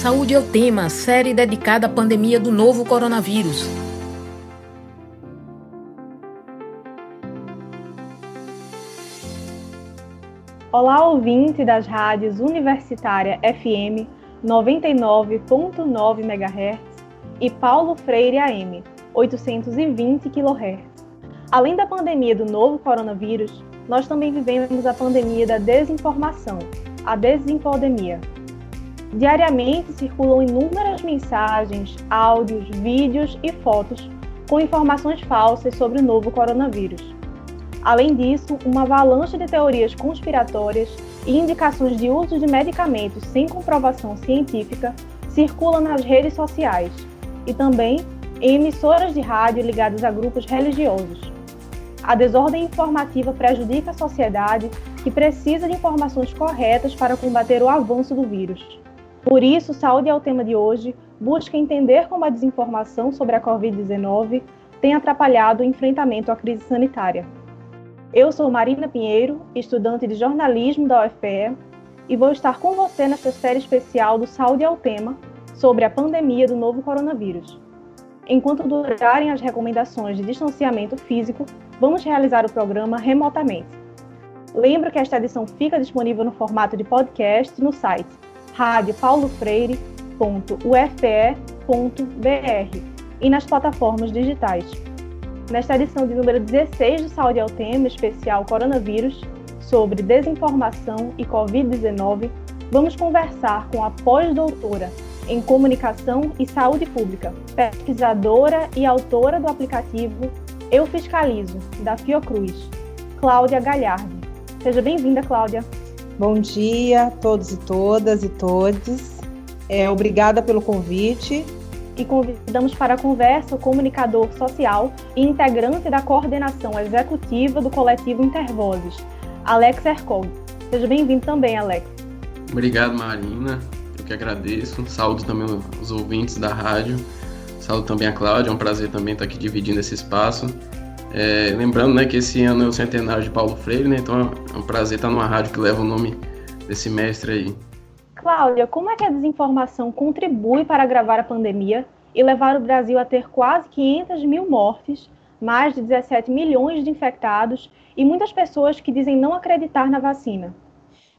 Saúde é o tema, série dedicada à pandemia do novo coronavírus. Olá, ouvinte das rádios Universitária FM 99.9 MHz e Paulo Freire AM 820 kHz. Além da pandemia do novo coronavírus, nós também vivemos a pandemia da desinformação, a desinfodemia Diariamente circulam inúmeras mensagens, áudios, vídeos e fotos com informações falsas sobre o novo coronavírus. Além disso, uma avalanche de teorias conspiratórias e indicações de uso de medicamentos sem comprovação científica circula nas redes sociais e também em emissoras de rádio ligadas a grupos religiosos. A desordem informativa prejudica a sociedade que precisa de informações corretas para combater o avanço do vírus. Por isso, Saúde é o tema de hoje, busca entender como a desinformação sobre a Covid-19 tem atrapalhado o enfrentamento à crise sanitária. Eu sou Marina Pinheiro, estudante de jornalismo da UFPE, e vou estar com você nesta série especial do Saúde é o Tema sobre a pandemia do novo coronavírus. Enquanto durarem as recomendações de distanciamento físico, vamos realizar o programa remotamente. Lembro que esta edição fica disponível no formato de podcast no site radiopaulofreire.ufpe.br e nas plataformas digitais. Nesta edição de número 16 do Saúde ao Tema, especial Coronavírus, sobre desinformação e Covid-19, vamos conversar com a pós-doutora em Comunicação e Saúde Pública, pesquisadora e autora do aplicativo Eu Fiscalizo, da Fiocruz, Cláudia Galhardi. Seja bem-vinda, Cláudia. Bom dia a todos e todas e todes. É, obrigada pelo convite. E convidamos para a conversa o comunicador social e integrante da coordenação executiva do coletivo Intervozes, Alex Ercog. Seja bem-vindo também, Alex. Obrigado, Marina. Eu que agradeço. Saúdo também os ouvintes da rádio. Saúdo também a Cláudia. É um prazer também estar aqui dividindo esse espaço. É, lembrando né, que esse ano é o centenário de Paulo Freire, né, então é um prazer estar numa rádio que leva o nome desse mestre aí. Cláudia, como é que a desinformação contribui para agravar a pandemia e levar o Brasil a ter quase 500 mil mortes, mais de 17 milhões de infectados e muitas pessoas que dizem não acreditar na vacina?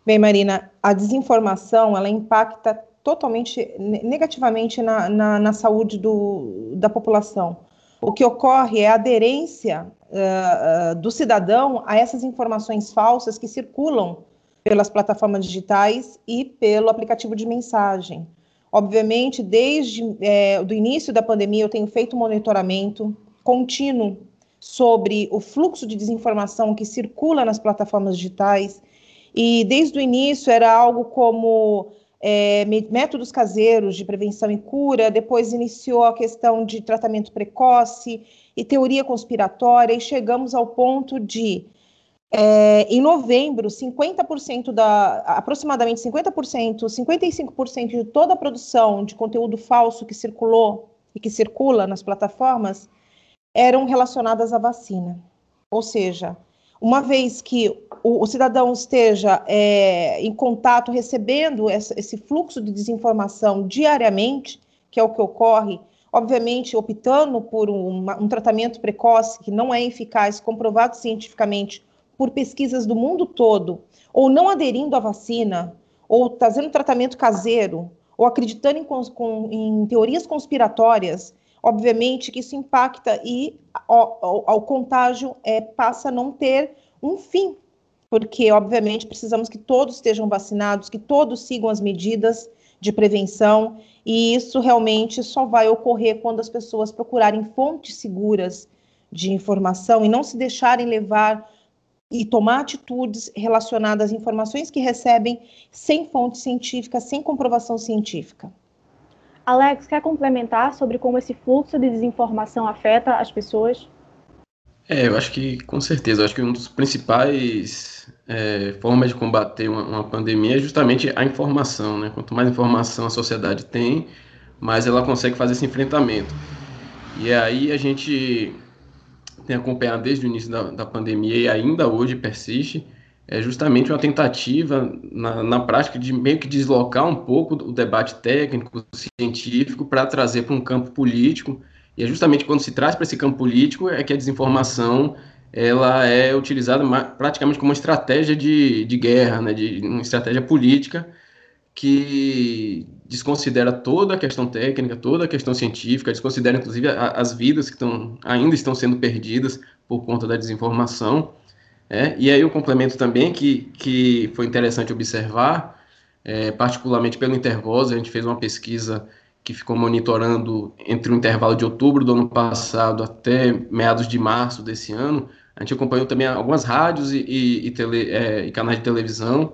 Bem, Marina, a desinformação ela impacta totalmente negativamente na, na, na saúde do, da população o que ocorre é a aderência uh, uh, do cidadão a essas informações falsas que circulam pelas plataformas digitais e pelo aplicativo de mensagem. Obviamente, desde é, o início da pandemia, eu tenho feito monitoramento contínuo sobre o fluxo de desinformação que circula nas plataformas digitais. E desde o início era algo como é, métodos caseiros de prevenção e cura, depois iniciou a questão de tratamento precoce e teoria conspiratória, e chegamos ao ponto de, é, em novembro, 50% da, aproximadamente 50%, 55% de toda a produção de conteúdo falso que circulou e que circula nas plataformas eram relacionadas à vacina. Ou seja, uma vez que o, o cidadão esteja é, em contato, recebendo essa, esse fluxo de desinformação diariamente, que é o que ocorre, obviamente optando por uma, um tratamento precoce que não é eficaz, comprovado cientificamente por pesquisas do mundo todo, ou não aderindo à vacina, ou fazendo tratamento caseiro, ou acreditando em, em teorias conspiratórias, obviamente que isso impacta e o contágio é, passa a não ter um fim, porque obviamente precisamos que todos estejam vacinados, que todos sigam as medidas de prevenção, e isso realmente só vai ocorrer quando as pessoas procurarem fontes seguras de informação e não se deixarem levar e tomar atitudes relacionadas às informações que recebem sem fonte científica, sem comprovação científica. Alex, quer complementar sobre como esse fluxo de desinformação afeta as pessoas? É, eu acho que com certeza, acho que um dos principais é, formas de combater uma, uma, pandemia é justamente a informação, né? Quanto mais informação a sociedade tem, mais ela consegue fazer esse enfrentamento. E aí a gente tem acompanhado desde o início da, da pandemia e ainda hoje persiste é justamente uma tentativa, na, na prática, de meio que deslocar um pouco o debate técnico, científico, para trazer para um campo político. E é justamente quando se traz para esse campo político é que a desinformação ela é utilizada praticamente como uma estratégia de, de guerra, né, de uma estratégia política que desconsidera toda a questão técnica, toda a questão científica, desconsidera inclusive a, as vidas que estão, ainda estão sendo perdidas por conta da desinformação. É, e aí o complemento também que, que foi interessante observar, é, particularmente pelo Intervoz, a gente fez uma pesquisa que ficou monitorando entre o intervalo de outubro do ano passado até meados de março desse ano. A gente acompanhou também algumas rádios e, e, e, tele, é, e canais de televisão,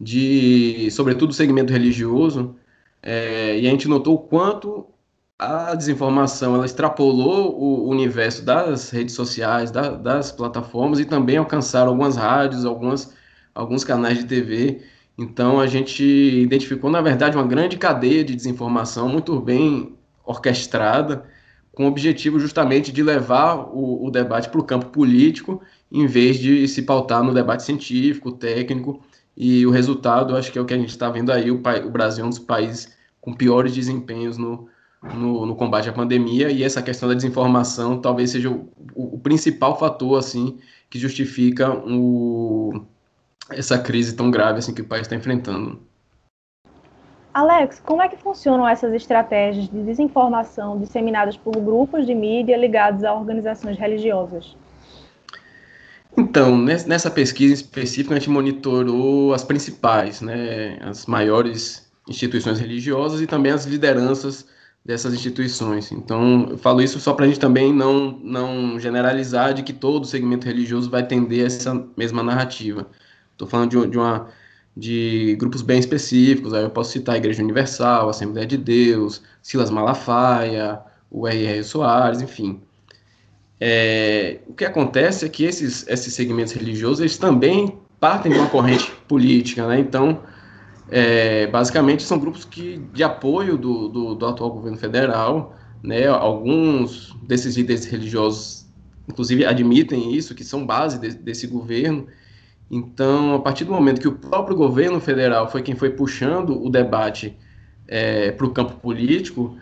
de, sobretudo segmento religioso, é, e a gente notou o quanto a desinformação ela extrapolou o universo das redes sociais, da, das plataformas e também alcançaram algumas rádios, algumas, alguns canais de TV. Então a gente identificou, na verdade, uma grande cadeia de desinformação muito bem orquestrada, com o objetivo justamente de levar o, o debate para o campo político, em vez de se pautar no debate científico, técnico. E o resultado, acho que é o que a gente está vendo aí: o, o Brasil é um dos países com piores desempenhos no, no, no, combate à pandemia e essa questão da desinformação talvez seja o, o, o principal fator assim que justifica o, essa crise tão grave assim que o país está enfrentando. Alex, como é que funcionam essas estratégias de desinformação disseminadas por grupos de mídia ligados a organizações religiosas? Então, nessa pesquisa específica, a gente monitorou as principais, né, as maiores instituições religiosas e também as lideranças dessas instituições. Então, eu falo isso só para a gente também não, não generalizar de que todo segmento religioso vai tender essa mesma narrativa. Estou falando de, de, uma, de grupos bem específicos, aí eu posso citar a Igreja Universal, a Assembleia de Deus, Silas Malafaia, o R.R. Soares, enfim. É, o que acontece é que esses, esses segmentos religiosos, eles também partem de uma corrente política, né? Então, é, basicamente são grupos que, de apoio do, do, do, atual governo federal, né, alguns desses líderes religiosos, inclusive, admitem isso, que são base de, desse governo. Então, a partir do momento que o próprio governo federal foi quem foi puxando o debate é, para o campo político,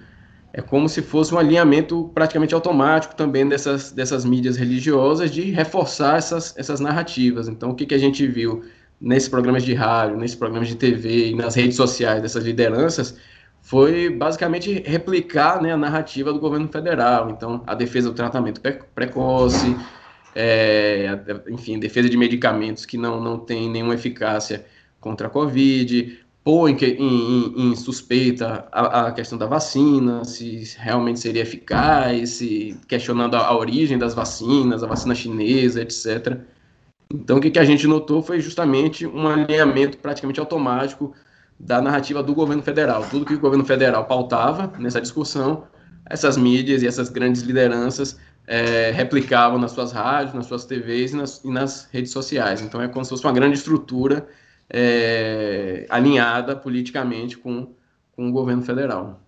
é como se fosse um alinhamento praticamente automático também dessas, dessas mídias religiosas de reforçar essas, essas narrativas. Então, o que, que a gente viu? Nesses programas de rádio, nesses programas de TV e nas redes sociais dessas lideranças foi basicamente replicar né, a narrativa do governo federal. Então, a defesa do tratamento precoce, é, enfim, defesa de medicamentos que não, não tem nenhuma eficácia contra a Covid, pôr em, em, em suspeita a, a, questão da vacina, se realmente seria eficaz, se, questionando a, a origem das vacinas, a vacina chinesa, etc. Então, o que, que a gente notou foi justamente um alinhamento praticamente automático da narrativa do governo federal. Tudo que o governo federal pautava nessa discussão, essas mídias e essas grandes lideranças é, replicavam nas suas rádios, nas suas TVs e nas, e nas, redes sociais. Então, é como se fosse uma grande estrutura é, alinhada politicamente com, com o governo federal.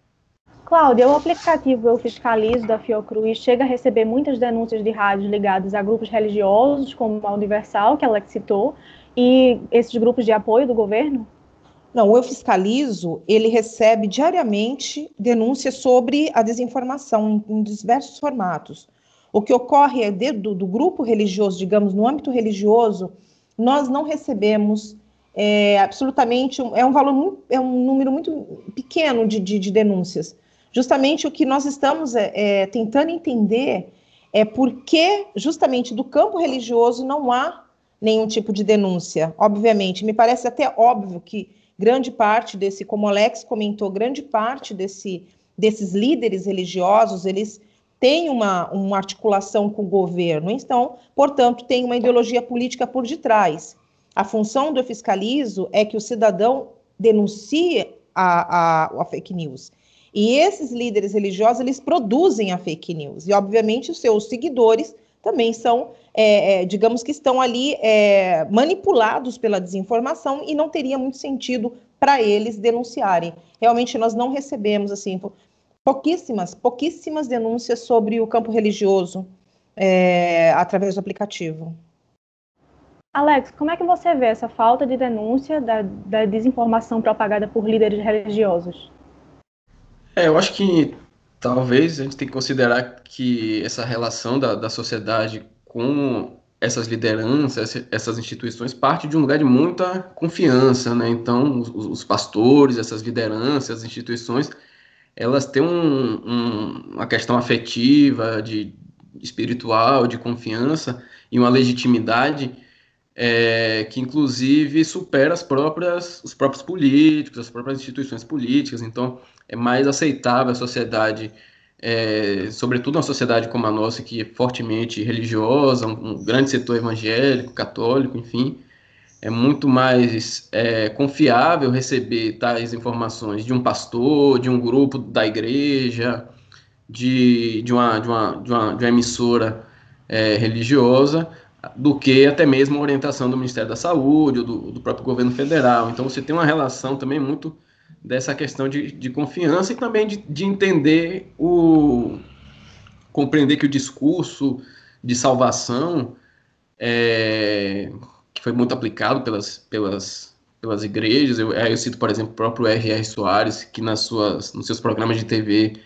Cláudia, o aplicativo Eu Fiscalizo da Fiocruz chega a receber muitas denúncias de rádios ligadas a grupos religiosos, como a Universal, que ela citou, e esses grupos de apoio do governo? Não, o Eu Fiscalizo, ele recebe diariamente denúncias sobre a desinformação em, em diversos formatos. O que ocorre é do, do, grupo religioso, digamos, no âmbito religioso, nós não recebemos é, absolutamente, é um valor, é um número muito pequeno de, de, de denúncias. Justamente o que nós estamos é, é, tentando entender é por que, justamente do campo religioso, não há nenhum tipo de denúncia. Obviamente, me parece até óbvio que grande parte desse, como o Alex comentou, grande parte desse, desses líderes religiosos, eles têm uma, uma articulação com o governo, então, portanto, tem uma ideologia política por detrás. A função do fiscalizo é que o cidadão denuncie a, a, a fake news. E esses líderes religiosos, eles produzem a fake news. E, obviamente, os seus seguidores também são, é, é, digamos que estão ali é, manipulados pela desinformação e não teria muito sentido para eles denunciarem. Realmente, nós não recebemos, assim, pouquíssimas, pouquíssimas denúncias sobre o campo religioso é, através do aplicativo. Alex, como é que você vê essa falta de denúncia da, da desinformação propagada por líderes religiosos? É, eu acho que talvez a gente tenha que considerar que essa relação da, da sociedade com essas lideranças, essas instituições, parte de um lugar de muita confiança, né? Então, os, os pastores, essas lideranças, as instituições, elas têm um, um, uma questão afetiva, de espiritual, de confiança e uma legitimidade é, que inclusive supera as próprias, os próprios políticos, as próprias instituições políticas. Então, é mais aceitável a sociedade, é, sobretudo uma sociedade como a nossa, que é fortemente religiosa, um, um grande setor evangélico, católico, enfim, é muito mais é, confiável receber tais informações de um pastor, de um grupo da igreja, de, de, uma, de, uma, de, uma, de uma emissora é, religiosa, do que até mesmo a orientação do Ministério da Saúde ou do, do, próprio governo federal. Então você tem uma relação também muito dessa questão de, de confiança e também de, de entender o compreender que o discurso de salvação é, que foi muito aplicado pelas, pelas, pelas igrejas. Eu, eu cito, por exemplo, o próprio R.R. Soares, que nas suas, nos seus programas de TV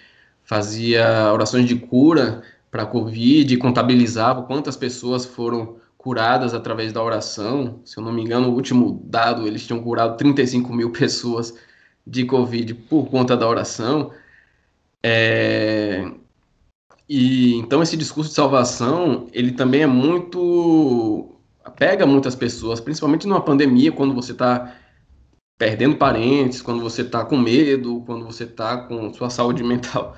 fazia orações de cura para a Covid, contabilizava quantas pessoas foram curadas através da oração. Se eu não me engano, o último dado, eles tinham curado 35 mil pessoas de Covid por conta da oração. É... E então esse discurso de salvação, ele também é muito pega muitas pessoas, principalmente numa pandemia, quando você está perdendo parentes, quando você está com medo, quando você está com sua saúde mental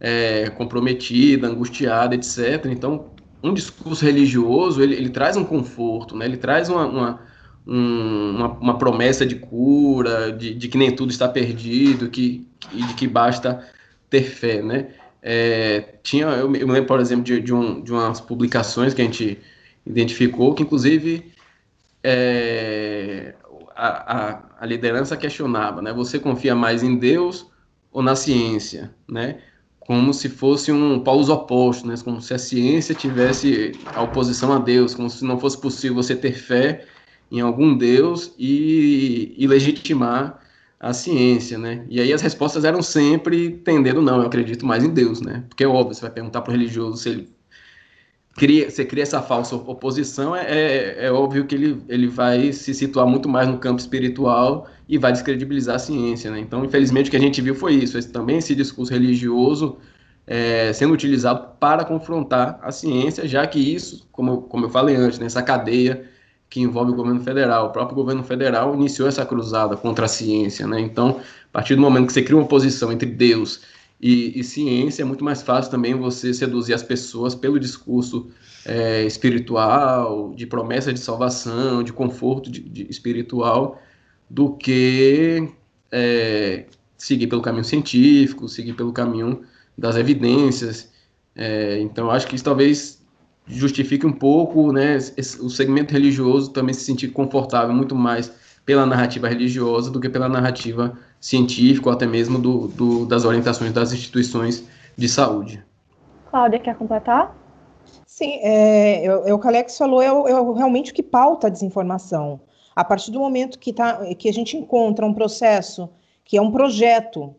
é, comprometida, angustiada, etc. Então, um discurso religioso, ele, ele traz um conforto, né? ele traz uma, uma, um, uma, uma, promessa de cura, de, de, que nem tudo está perdido, que, e de que basta ter fé, né? É, tinha, eu, me lembro, por exemplo, de, de, um, de umas publicações que a gente identificou, que inclusive é, a, a, a liderança questionava, né? Você confia mais em Deus ou na ciência, né? Como se fosse um polos opostos, né? como se a ciência tivesse a oposição a Deus, como se não fosse possível você ter fé em algum Deus e, e legitimar a ciência, né? E aí as respostas eram sempre tendendo, não, eu acredito mais em Deus, né? Porque é óbvio, você vai perguntar para o religioso se ele cria, você cria essa falsa oposição, é, é, é, óbvio que ele, ele vai se situar muito mais no campo espiritual e vai descredibilizar a ciência, né? Então, infelizmente, o que a gente viu foi isso, esse, também esse discurso religioso é, sendo utilizado para confrontar a ciência, já que isso, como, como eu falei antes, nessa né, cadeia que envolve o governo federal, o próprio governo federal iniciou essa cruzada contra a ciência, né? Então, a partir do momento que você cria uma oposição entre Deus e, e, ciência, é muito mais fácil também você seduzir as pessoas pelo discurso é, espiritual, de promessa de salvação, de conforto de, de espiritual, do que é, seguir pelo caminho científico, seguir pelo caminho das evidências. É, então, acho que isso talvez justifique um pouco né, o segmento religioso também se sentir confortável muito mais pela narrativa religiosa do que pela narrativa científica ou até mesmo do, do, das orientações das instituições de saúde. Cláudia, quer completar? Sim, é, é, o que o Alex falou é, é realmente o que pauta a desinformação. A partir do momento que, tá, que a gente encontra um processo, que é um projeto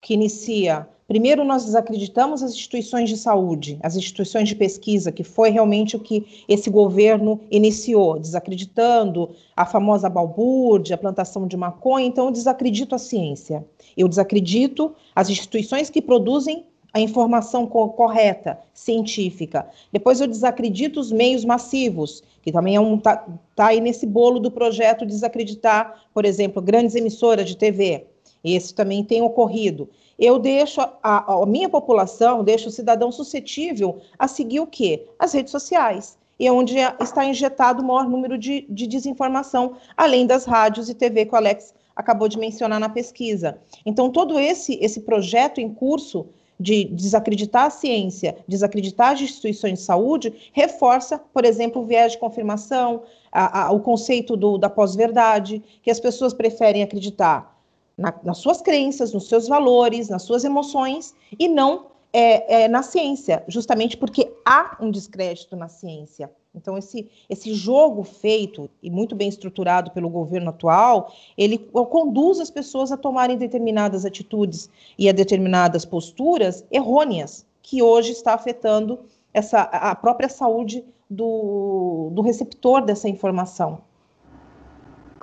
que inicia Primeiro, nós desacreditamos as instituições de saúde, as instituições de pesquisa, que foi realmente o que esse governo iniciou, desacreditando a famosa balbúrdia, a plantação de maconha. Então, eu desacredito a ciência. Eu desacredito as instituições que produzem a informação co correta, científica. Depois, eu desacredito os meios massivos, que também é um tá, tá aí nesse bolo do projeto desacreditar, por exemplo, grandes emissoras de TV. Esse também tem ocorrido eu deixo a, a, minha população, deixo o cidadão suscetível a seguir o quê? As redes sociais. E é onde está injetado o maior número de, de desinformação, além das rádios e TV que o Alex acabou de mencionar na pesquisa. Então, todo esse, esse projeto em curso de desacreditar a ciência, desacreditar as instituições de saúde, reforça, por exemplo, o viés de confirmação, a, a, o conceito do, da pós-verdade, que as pessoas preferem acreditar na, nas suas crenças, nos seus valores, nas suas emoções e não é, é, na ciência, justamente porque há um descrédito na ciência. Então, esse, esse jogo feito e muito bem estruturado pelo governo atual, ele conduz as pessoas a tomarem determinadas atitudes e a determinadas posturas errôneas, que hoje está afetando essa, a própria saúde do, do receptor dessa informação.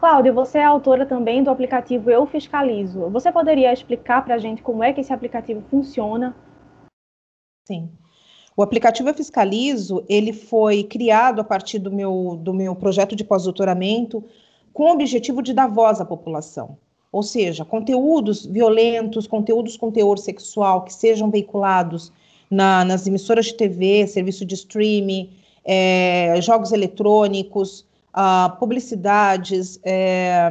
Cláudia, você é autora também do aplicativo Eu Fiscalizo. Você poderia explicar para a gente como é que esse aplicativo funciona? Sim. O aplicativo Eu Fiscalizo, ele foi criado a partir do meu, do meu projeto de pós-doutoramento com o objetivo de dar voz à população. Ou seja, conteúdos violentos, conteúdos com teor sexual que sejam veiculados na, nas emissoras de TV, serviço de streaming, é, jogos eletrônicos, uh, publicidades, é,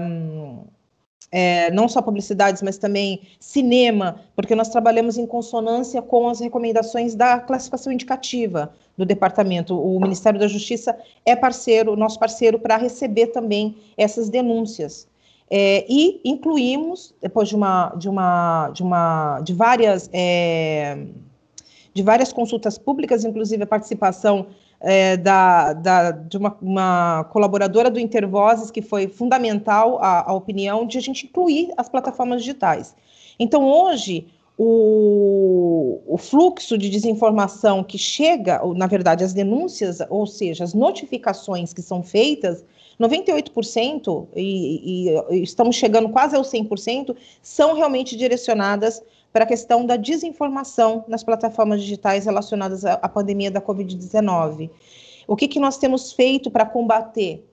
é, não só publicidades, mas também cinema, porque nós trabalhamos em consonância com as recomendações da classificação indicativa do departamento. O Ministério da Justiça é parceiro, nosso parceiro, para receber também essas denúncias. É, e incluímos, depois de uma, de uma, de uma, de várias, é, de várias consultas públicas, inclusive a participação é, da, da, de uma, uma, colaboradora do Intervozes, que foi fundamental a, a, opinião de a gente incluir as plataformas digitais. Então, hoje, o, o fluxo de desinformação que chega, ou, na verdade, as denúncias, ou seja, as notificações que são feitas, 98%, e, e, e estamos chegando quase ao 100%, são realmente direcionadas para a questão da desinformação nas plataformas digitais relacionadas à, pandemia da Covid-19. O que, que nós temos feito para combater?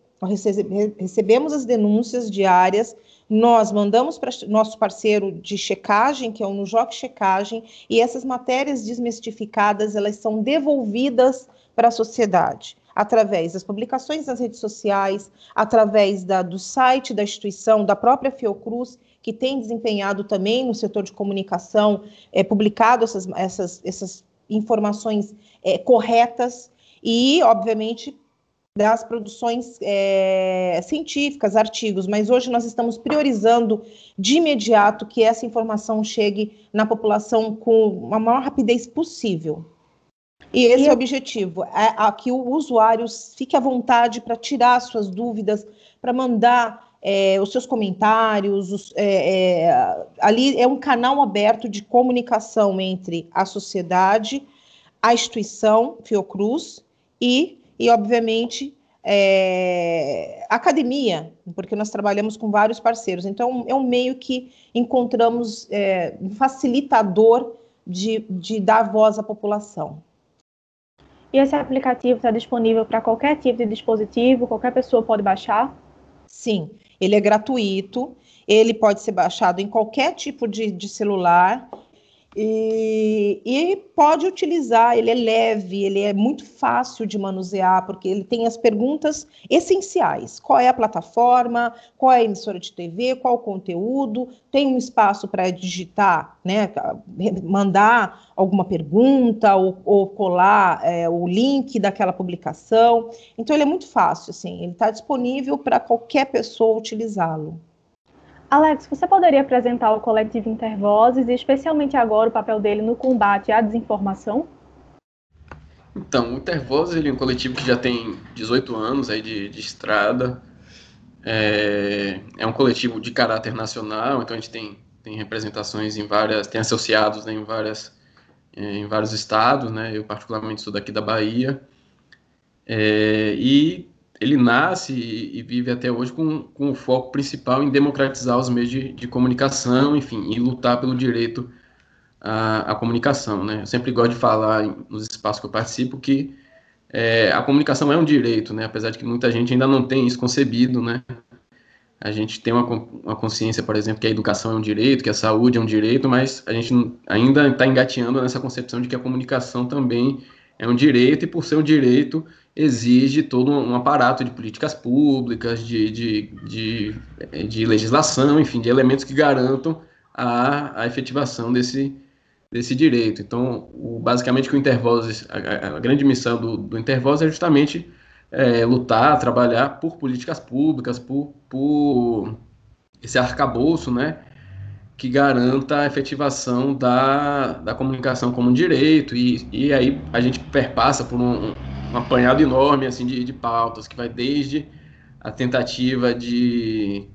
Recebemos as denúncias diárias, nós mandamos para nosso parceiro de checagem, que é o Nujoc Checagem, e essas matérias desmistificadas, elas são devolvidas para a sociedade através das publicações nas redes sociais, através da, do site da instituição, da própria Fiocruz que tem desempenhado também no setor de comunicação, é, publicado essas, essas, essas informações é, corretas e, obviamente, das produções é, científicas, artigos, mas hoje nós estamos priorizando de imediato que essa informação chegue na população com a maior rapidez possível. E esse e é o objetivo, é, é que o usuário fique à vontade para tirar suas dúvidas, para mandar é, os seus comentários, os, é, é, ali é um canal aberto de comunicação entre a sociedade, a instituição Fiocruz e, e obviamente, é, academia, porque nós trabalhamos com vários parceiros. Então, é um meio que encontramos é, um facilitador de, de dar voz à população. E esse aplicativo está disponível para qualquer tipo de dispositivo, qualquer pessoa pode baixar? Sim, ele é gratuito, ele pode ser baixado em qualquer tipo de, de celular e, e, pode utilizar, ele é leve, ele é muito fácil de manusear, porque ele tem as perguntas essenciais: qual é a plataforma, qual é a emissora de TV, qual o conteúdo, tem um espaço para digitar, né, mandar alguma pergunta ou, ou colar é, o link daquela publicação. Então, ele é muito fácil, assim, ele está disponível para qualquer pessoa utilizá-lo. Alex, você poderia apresentar o coletivo Intervozes e, especialmente agora, o papel dele no combate à desinformação? Então, o Intervozes ele é um coletivo que já tem 18 anos aí de, de estrada. É, é, um coletivo de caráter nacional, então a gente tem, tem representações em várias, tem associados né, em, várias, em vários estados, né? Eu particularmente sou daqui da Bahia. É, e ele nasce e, vive até hoje com, com o foco principal em democratizar os meios de, de comunicação, enfim, e lutar pelo direito à, à, comunicação, né? Eu sempre gosto de falar nos espaços que eu participo que é, a comunicação é um direito, né? Apesar de que muita gente ainda não tem isso concebido, né? A gente tem uma, uma consciência, por exemplo, que a educação é um direito, que a saúde é um direito, mas a gente ainda está engateando nessa concepção de que a comunicação também é um direito e por ser um direito exige todo um aparato de políticas públicas, de, de, de, de legislação, enfim, de elementos que garantam a, a efetivação desse, desse direito. Então, o, basicamente, o Intervozes, a, a, grande missão do, do Intervozes é justamente é, lutar, trabalhar por políticas públicas, por, por esse arcabouço, né, que garanta a efetivação da, da comunicação como um direito, e, e aí a gente perpassa por um, um apanhado enorme assim de, de pautas que vai desde a tentativa de,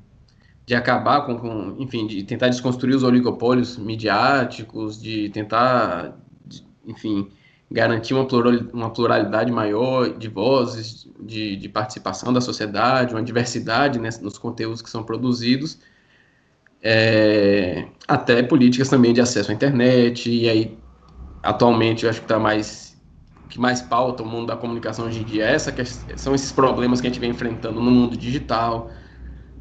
de acabar com, com, enfim, de tentar desconstruir os oligopólios midiáticos, de tentar, de, enfim, garantir uma, plural, uma pluralidade maior de vozes, de, de participação da sociedade, uma diversidade né, nos conteúdos que são produzidos, é, até políticas também de acesso à internet, e aí, atualmente, eu acho que está mais que mais pauta o mundo da comunicação hoje em dia é essa são esses problemas que a gente vem enfrentando no mundo digital.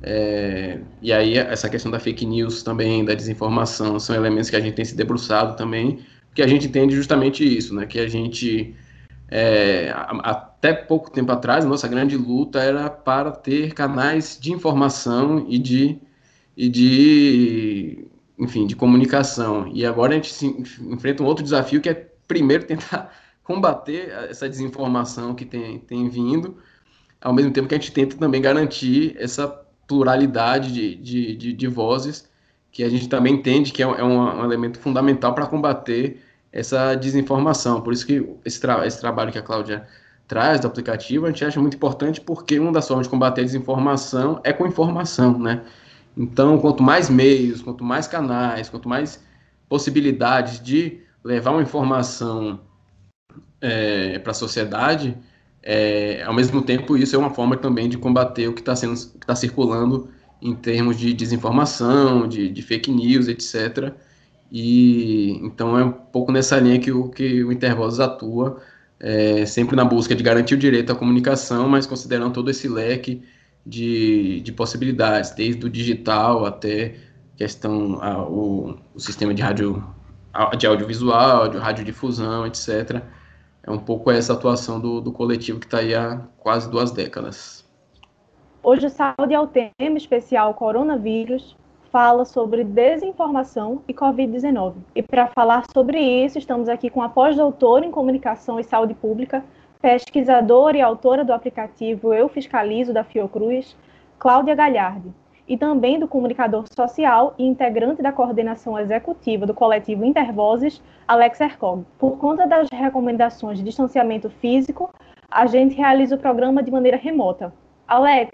É, e aí essa questão da fake news também, da desinformação, são elementos que a gente tem se debruçado também, porque a gente entende justamente isso, né? Que a gente é, até pouco tempo atrás, nossa grande luta era para ter canais de informação e de, e de enfim, de comunicação. E agora a gente se enfrenta um outro desafio que é primeiro tentar combater essa desinformação que tem, tem vindo, ao mesmo tempo que a gente tenta também garantir essa pluralidade de, de, de, de vozes, que a gente também entende que é um, é um elemento fundamental para combater essa desinformação. Por isso que esse, tra esse trabalho que a Cláudia traz do aplicativo, a gente acha muito importante porque uma das formas de combater a desinformação é com informação, né? Então, quanto mais meios, quanto mais canais, quanto mais possibilidades de levar uma informação é, para a sociedade, é, ao mesmo tempo isso é uma forma também de combater o que está sendo está circulando em termos de desinformação, de, de, fake news, etc. E então é um pouco nessa linha que o que o Intervozes atua, é, sempre na busca de garantir o direito à comunicação, mas considerando todo esse leque de, de possibilidades, desde o digital até questão a, o, o sistema de rádio de audiovisual, de radiodifusão, etc é um pouco essa atuação do, do coletivo que está aí há quase duas décadas. Hoje o Saúde ao Tema Especial Coronavírus fala sobre desinformação e Covid-19. E para falar sobre isso, estamos aqui com a pós-doutora em Comunicação e Saúde Pública, pesquisadora e autora do aplicativo Eu Fiscalizo da Fiocruz, Cláudia Galhardi e também do comunicador social e integrante da coordenação executiva do coletivo Intervozes, Alex Ercog. Por conta das recomendações de distanciamento físico, a gente realiza o programa de maneira remota. Alex,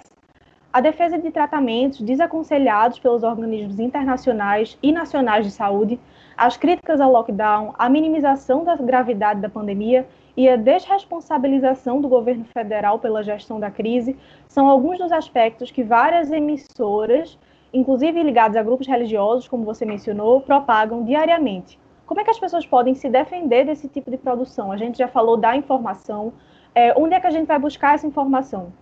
a defesa de tratamentos desaconselhados pelos organismos internacionais e nacionais de saúde, as críticas ao lockdown, a minimização da gravidade da pandemia e a desresponsabilização do governo federal pela gestão da crise são alguns dos aspectos que várias emissoras, inclusive ligadas a grupos religiosos, como você mencionou, propagam diariamente. Como é que as pessoas podem se defender desse tipo de produção? A gente já falou da informação. É, onde é que a gente vai buscar essa informação?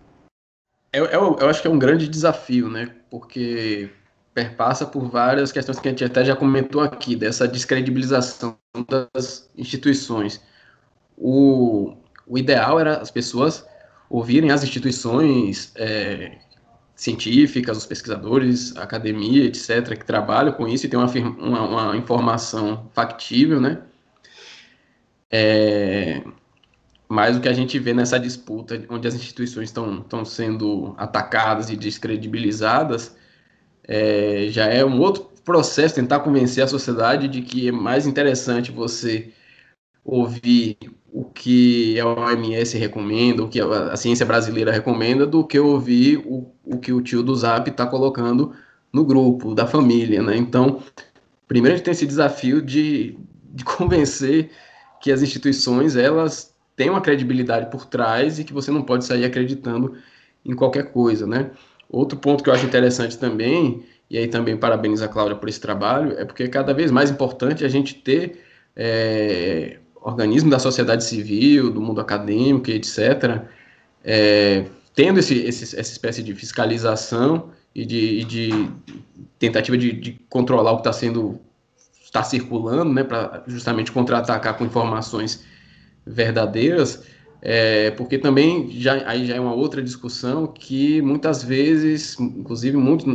Eu, eu, eu acho que é um grande desafio, né? Porque perpassa por várias questões que a gente até já comentou aqui, dessa descredibilização das instituições o, o ideal era as pessoas ouvirem as instituições é, científicas, os pesquisadores, a academia, etc., que trabalham com isso e tem uma, uma, uma informação factível, né? É, mas o que a gente vê nessa disputa, onde as instituições estão sendo atacadas e descredibilizadas, é, já é um outro processo tentar convencer a sociedade de que é mais interessante você ouvir o que a OMS recomenda, o que a, ciência brasileira recomenda, do que ouvir o, o que o tio do Zap está colocando no grupo, da família, né? Então, primeiro a gente tem esse desafio de, de convencer que as instituições, elas têm uma credibilidade por trás e que você não pode sair acreditando em qualquer coisa, né? Outro ponto que eu acho interessante também, e aí também parabéns a Cláudia por esse trabalho, é porque é cada vez mais importante a gente ter é, organismos da sociedade civil, do mundo acadêmico, etc., é, tendo esse, esse, essa espécie de fiscalização e de, de tentativa de, de, controlar o que está sendo está circulando, né, para justamente contra-atacar com informações verdadeiras, é, porque também já, aí já é uma outra discussão que muitas vezes, inclusive muito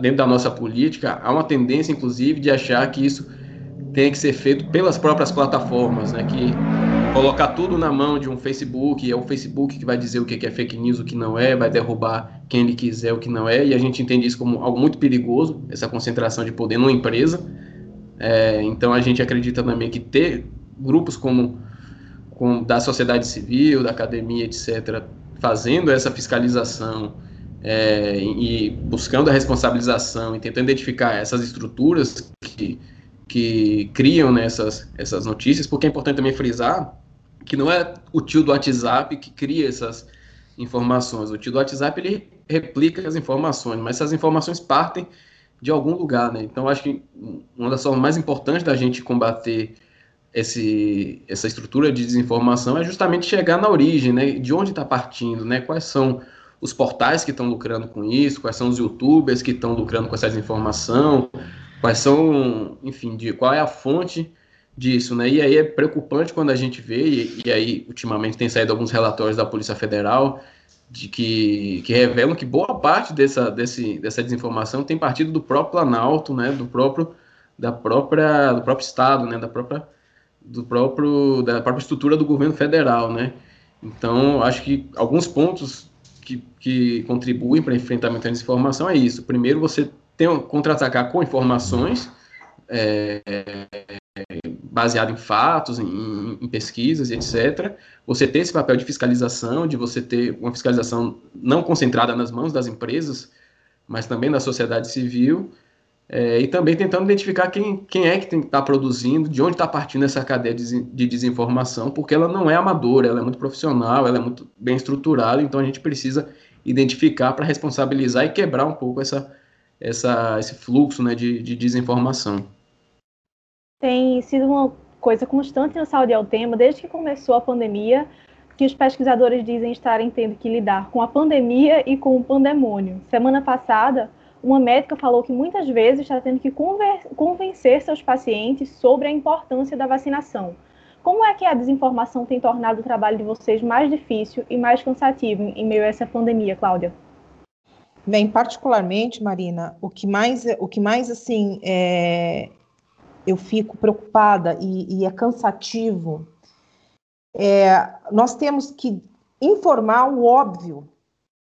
dentro da nossa política, há uma tendência, inclusive, de achar que isso tem que ser feito pelas próprias plataformas, né? Que colocar tudo na mão de um Facebook, é o Facebook que vai dizer o que é fake news, o que não é, vai derrubar quem ele quiser, o que não é, e a gente entende isso como algo muito perigoso, essa concentração de poder numa empresa. É, então a gente acredita também que ter grupos como com, da sociedade civil, da academia, etc., fazendo essa fiscalização é, e buscando a responsabilização e tentando identificar essas estruturas que, que criam né, essas notícias, porque é importante também frisar que não é o tio do WhatsApp que cria essas informações. O tio do WhatsApp ele replica as informações, mas essas informações partem de algum lugar, né? Então acho que uma das formas mais importantes da gente combater esse, essa estrutura de desinformação é justamente chegar na origem, né? De onde está partindo, né? Quais são os portais que estão lucrando com isso, quais são os youtubers que estão lucrando com essa desinformação, quais são, enfim, de qual é a fonte disso, né? E aí é preocupante quando a gente vê, e, e aí ultimamente tem saído alguns relatórios da Polícia Federal de que, que revelam que boa parte dessa, desse, dessa desinformação tem partido do próprio Planalto, né? Do próprio da própria do próprio estado, né? Da própria do próprio da própria estrutura do governo federal, né? Então, acho que alguns pontos que, que contribuem para enfrentamento da desinformação é isso. Primeiro, você tem contra-atacar com informações é, baseado em fatos, em, em, pesquisas, etc. Você ter esse papel de fiscalização, de você ter uma fiscalização não concentrada nas mãos das empresas, mas também da sociedade civil, é, e também tentando identificar quem, quem é que está produzindo, de onde está partindo essa cadeia de, de, desinformação, porque ela não é amadora, ela é muito profissional, ela é muito bem estruturada, então a gente precisa identificar para responsabilizar e quebrar um pouco essa, essa, esse fluxo né, de, de desinformação. Tem sido uma coisa constante na saúde ao tema, desde que começou a pandemia, que os pesquisadores dizem estarem tendo que lidar com a pandemia e com o pandemônio. Semana passada, uma médica falou que muitas vezes está tendo que convencer seus pacientes sobre a importância da vacinação. Como é que a desinformação tem tornado o trabalho de vocês mais difícil e mais cansativo em meio a essa pandemia, Cláudia? Bem, particularmente, Marina, o que mais, o que mais assim, é, eu fico preocupada e, e é cansativo, é, nós temos que informar o óbvio,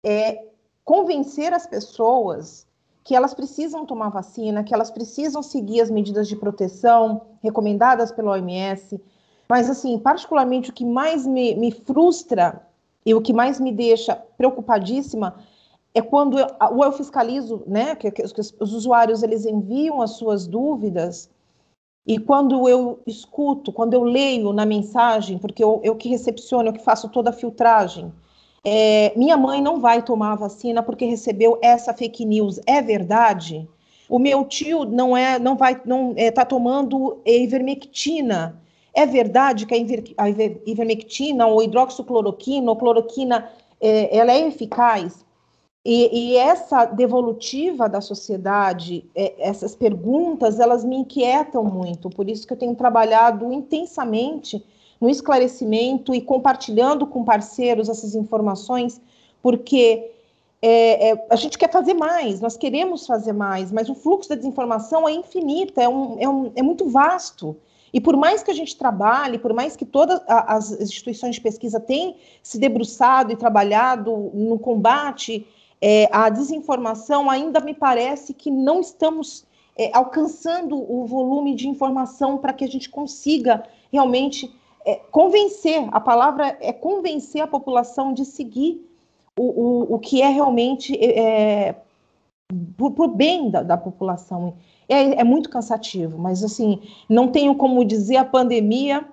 é convencer as pessoas que elas precisam tomar vacina, que elas precisam seguir as medidas de proteção recomendadas pela OMS. Mas, assim, particularmente o que mais me, me frustra e o que mais me deixa preocupadíssima é quando eu, eu fiscalizo, né, que, que, que, os usuários eles enviam as suas dúvidas e quando eu escuto, quando eu leio na mensagem, porque eu, eu que recepciono, eu que faço toda a filtragem, é, minha mãe não vai tomar a vacina porque recebeu essa fake news. É verdade? O meu tio não é, não vai, não está é, tá tomando ivermectina. É verdade que a, iver, a ivermectina ou hidroxicloroquina ou cloroquina é, ela é eficaz? E, e, essa devolutiva da sociedade, é, essas perguntas, elas me inquietam muito. Por isso que eu tenho trabalhado intensamente no esclarecimento e compartilhando com parceiros essas informações, porque é, é, a gente quer fazer mais, nós queremos fazer mais, mas o fluxo da desinformação é infinito, é, um, é, um, é muito vasto. E por mais que a gente trabalhe, por mais que todas as instituições de pesquisa tenham se debruçado e trabalhado no combate é, à desinformação, ainda me parece que não estamos é, alcançando o volume de informação para que a gente consiga realmente é, convencer, a palavra é convencer a população de seguir o, o, o que é realmente é, por, por bem da, da população. É, é, muito cansativo, mas assim, não tenho como dizer a pandemia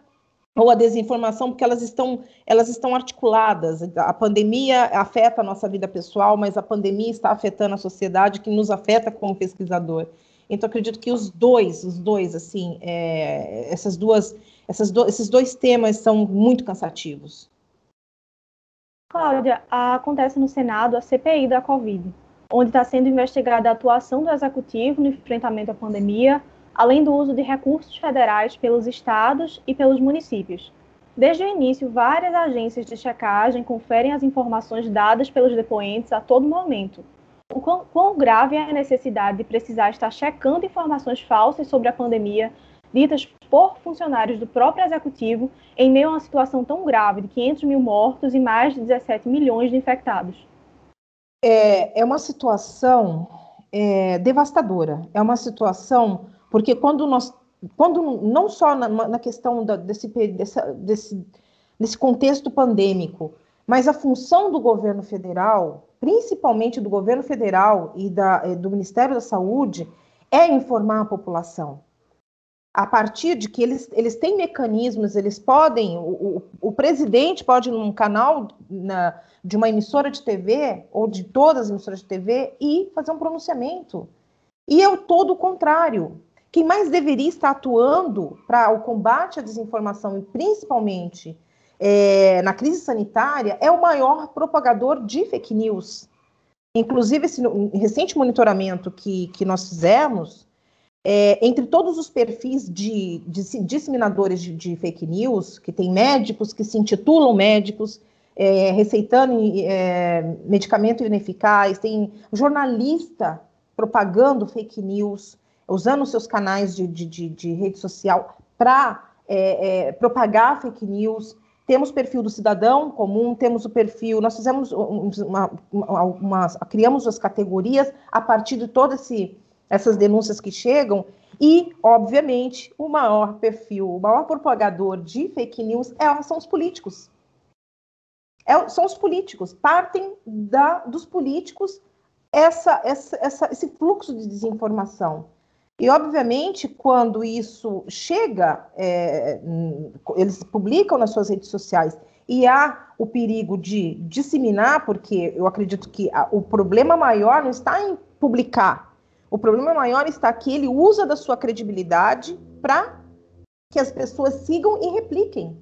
ou a desinformação, porque elas estão, elas estão articuladas. A pandemia afeta a nossa vida pessoal, mas a pandemia está afetando a sociedade, que nos afeta como pesquisador. Então, acredito que os dois, os dois, assim, é, essas duas do, esses dois temas são muito cansativos. Cláudia, acontece no Senado a CPI da Covid, onde está sendo investigada a atuação do Executivo no enfrentamento à pandemia, além do uso de recursos federais pelos estados e pelos municípios. Desde o início, várias agências de checagem conferem as informações dadas pelos depoentes a todo momento. O quão, grave é a necessidade de precisar estar checando informações falsas sobre a pandemia ditas por funcionários do próprio executivo em meio a uma situação tão grave de 500 mil mortos e mais de 17 milhões de infectados? É, é uma situação é, devastadora. É uma situação porque quando nós, quando não só na, na questão da, desse, desse, nesse contexto pandêmico. Mas a função do governo federal, principalmente do governo federal e da, eh, do Ministério da Saúde, é informar a população. A partir de que eles, eles têm mecanismos, eles podem, o, o, o presidente pode, num canal na, de uma emissora de TV, ou de todas as emissoras de TV, e fazer um pronunciamento. E é o todo o contrário. Quem mais deveria estar atuando para o combate à desinformação e principalmente é, na crise sanitária é o maior propagador de fake news. Inclusive, esse recente monitoramento que, que nós fizemos, é, entre todos os perfis de, de disseminadores de, de, fake news, que tem médicos que se intitulam médicos, é, receitando é, medicamento ineficaz, tem jornalista propagando fake news, usando seus canais de, de, de rede social para é, é, propagar fake news. Temos perfil do cidadão comum, temos o perfil. Nós fizemos uma, uma, uma criamos as categorias a partir de todas essas denúncias que chegam e, obviamente, o maior perfil, o maior propagador de fake news é, são os políticos. É, são os políticos, partem da, dos políticos essa, essa, essa, esse fluxo de desinformação. E, obviamente, quando isso chega, é, eles publicam nas suas redes sociais e há o perigo de disseminar, porque eu acredito que a, o problema maior não está em publicar, o problema maior está que ele usa da sua credibilidade para que as pessoas sigam e repliquem.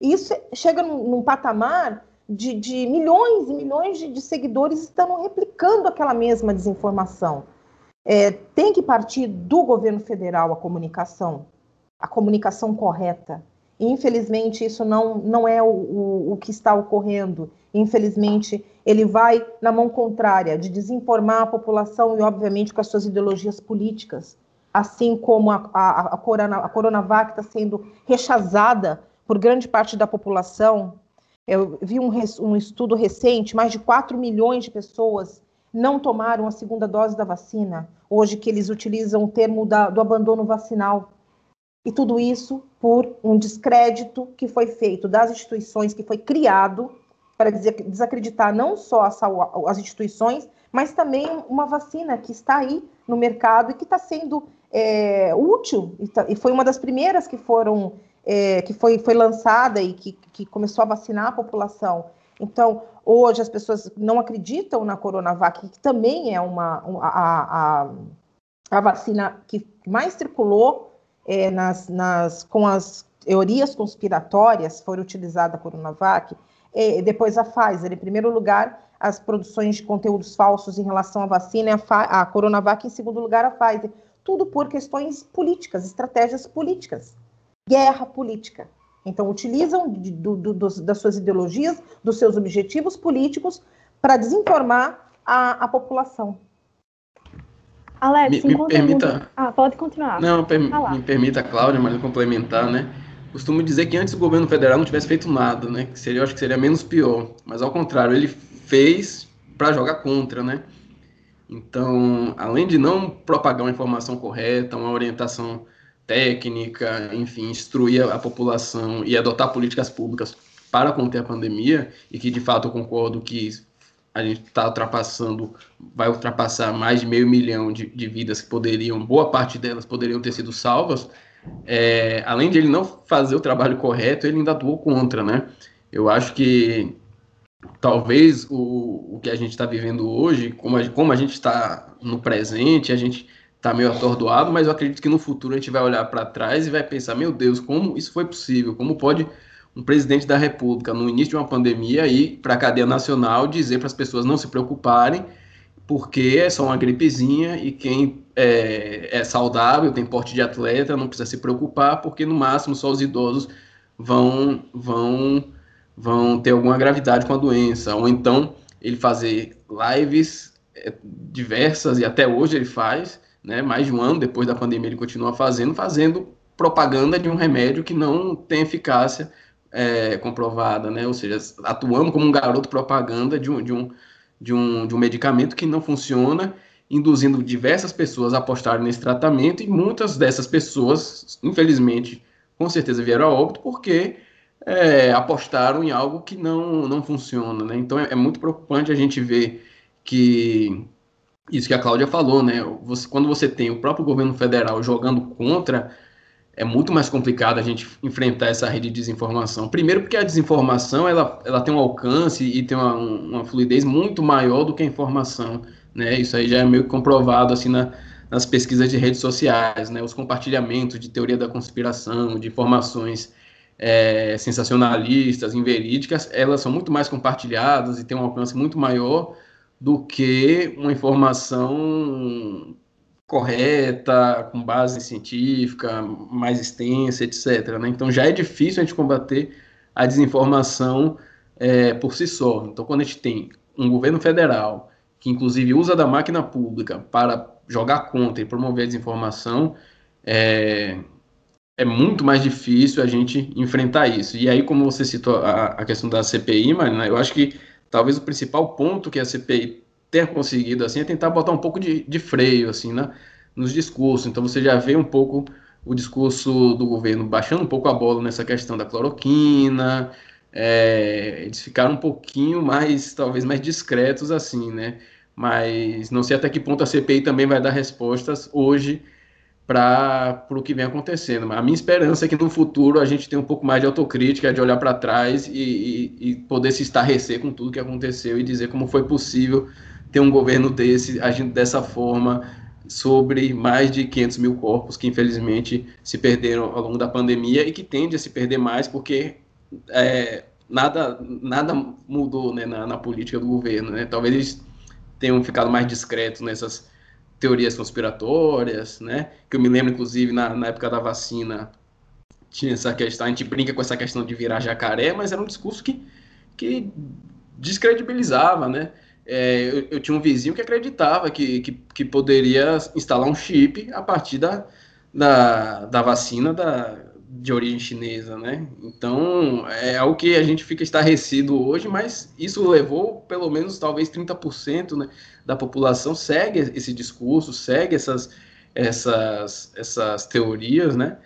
E isso chega num, num patamar de, de, milhões e milhões de, de seguidores estão replicando aquela mesma desinformação. É, tem que partir do governo federal a comunicação, a comunicação correta. Infelizmente, isso não, não é o, o, o que está ocorrendo. Infelizmente, ele vai na mão contrária, de desinformar a população e, obviamente, com as suas ideologias políticas. Assim como a, a, a, corona, a Coronavac está sendo rechazada por grande parte da população. Eu vi um, um estudo recente: mais de 4 milhões de pessoas não tomaram a segunda dose da vacina, hoje que eles utilizam o termo da, do abandono vacinal. E tudo isso por um descrédito que foi feito das instituições, que foi criado para desacreditar não só as instituições, mas também uma vacina que está aí no mercado e que está sendo é, útil, e, tá, e, foi uma das primeiras que foram, é, que foi, foi lançada e que, que começou a vacinar a população. Então, hoje as pessoas não acreditam na Coronavac, que também é uma, a, a, a vacina que mais circulou é, nas, nas, com as teorias conspiratórias, foi utilizada a Coronavac, é, depois a Pfizer. Em primeiro lugar, as produções de conteúdos falsos em relação à vacina, a, a Coronavac, em segundo lugar, a Pfizer. Tudo por questões políticas, estratégias políticas, guerra política. Então, utilizam de, do, do, das suas ideologias, dos seus objetivos políticos, para desinformar a, a população. Alex, me, me permita. Ah, pode continuar. Não, per, me permita, Cláudia, mas complementar, né? Costumo dizer que antes o governo federal não tivesse feito nada, né? Que seria, eu acho que seria menos pior. Mas ao contrário, ele fez para jogar contra, né? Então, além de não propagar uma informação correta, uma orientação técnica, enfim, instruir a população e adotar políticas públicas para conter a pandemia, e que de fato eu concordo que a gente está ultrapassando, vai ultrapassar mais de meio milhão de, de, vidas que poderiam, boa parte delas poderiam ter sido salvas, é, além de ele não fazer o trabalho correto, ele ainda atuou contra, né? Eu acho que talvez o, o que a gente está vivendo hoje, como a, como a gente está no presente, a gente está meio atordoado, mas eu acredito que no futuro a gente vai olhar para trás e vai pensar, meu Deus, como isso foi possível? Como pode um presidente da República, no início de uma pandemia, ir para a cadeia nacional dizer para as pessoas não se preocuparem, porque é só uma gripezinha e quem é, é, saudável, tem porte de atleta, não precisa se preocupar, porque no máximo só os idosos vão, vão, vão ter alguma gravidade com a doença. Ou então ele fazer lives é, diversas, e até hoje ele faz, né, mais de um ano depois da pandemia ele continua fazendo, fazendo propaganda de um remédio que não tem eficácia é, comprovada, né? Ou seja, atuando como um garoto propaganda de um, de, um, de, um, de um medicamento que não funciona, induzindo diversas pessoas a apostarem nesse tratamento, e muitas dessas pessoas, infelizmente, com certeza vieram a óbito, porque é, apostaram em algo que não, não funciona. Né? Então é, é, muito preocupante a gente ver que isso que a Cláudia falou, né? Você, quando você tem o próprio governo federal jogando contra, é muito mais complicado a gente enfrentar essa rede de desinformação. Primeiro porque a desinformação ela, ela tem um alcance e tem uma, uma fluidez muito maior do que a informação. Né? Isso aí já é meio comprovado assim na, nas pesquisas de redes sociais, né? os compartilhamentos de teoria da conspiração, de informações é, sensacionalistas, inverídicas, elas são muito mais compartilhadas e têm um alcance muito maior do que uma informação correta, com base científica, mais extensa, etc. Né? Então já é difícil a gente combater a desinformação é, por si só. Então quando a gente tem um governo federal que inclusive usa da máquina pública para jogar contra e promover a desinformação, é, é muito mais difícil a gente enfrentar isso. E aí, como você citou a, a questão da CPI, Marina, eu acho que talvez o principal ponto que a CPI tenha conseguido assim é tentar botar um pouco de, de freio assim, né, nos discursos. Então você já vê um pouco o discurso do governo baixando um pouco a bola nessa questão da cloroquina. É, eles ficaram um pouquinho mais, talvez mais discretos assim, né? Mas não sei até que ponto a CPI também vai dar respostas hoje para o que vem acontecendo. A minha esperança é que no futuro a gente tenha um pouco mais de autocrítica, de olhar para trás e, e, e, poder se estarrecer com tudo que aconteceu e dizer como foi possível ter um governo desse agindo dessa forma sobre mais de 500 mil corpos que infelizmente se perderam ao longo da pandemia e que tende a se perder mais porque é, nada, nada mudou né, na, na, política do governo. Né? Talvez eles tenham ficado mais discretos nessas teorias conspiratórias, né? Que eu me lembro, inclusive, na, na época da vacina, tinha essa questão, a gente brinca com essa questão de virar jacaré, mas era um discurso que, que descredibilizava, né? É, eu, eu, tinha um vizinho que acreditava que, que, que, poderia instalar um chip a partir da, da, da vacina da, de origem chinesa, né? Então, é algo que a gente fica estarrecido hoje, mas isso levou pelo menos talvez 30% né, da população segue esse discurso, segue essas, essas, essas teorias, né?